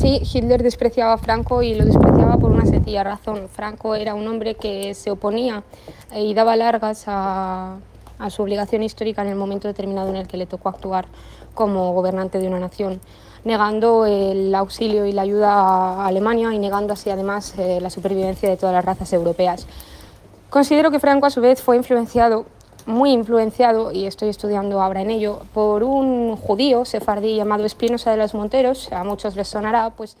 Sí, Hitler despreciaba a Franco y lo despreciaba por una sencilla razón. Franco era un hombre que se oponía y daba largas a, a su obligación histórica en el momento determinado en el que le tocó actuar como gobernante de una nación, negando el auxilio y la ayuda a Alemania y negando así además eh, la supervivencia de todas las razas europeas. Considero que Franco a su vez fue influenciado muy influenciado, y estoy estudiando ahora en ello, por un judío sefardí llamado Espinosa de los Monteros, a muchos les sonará, pues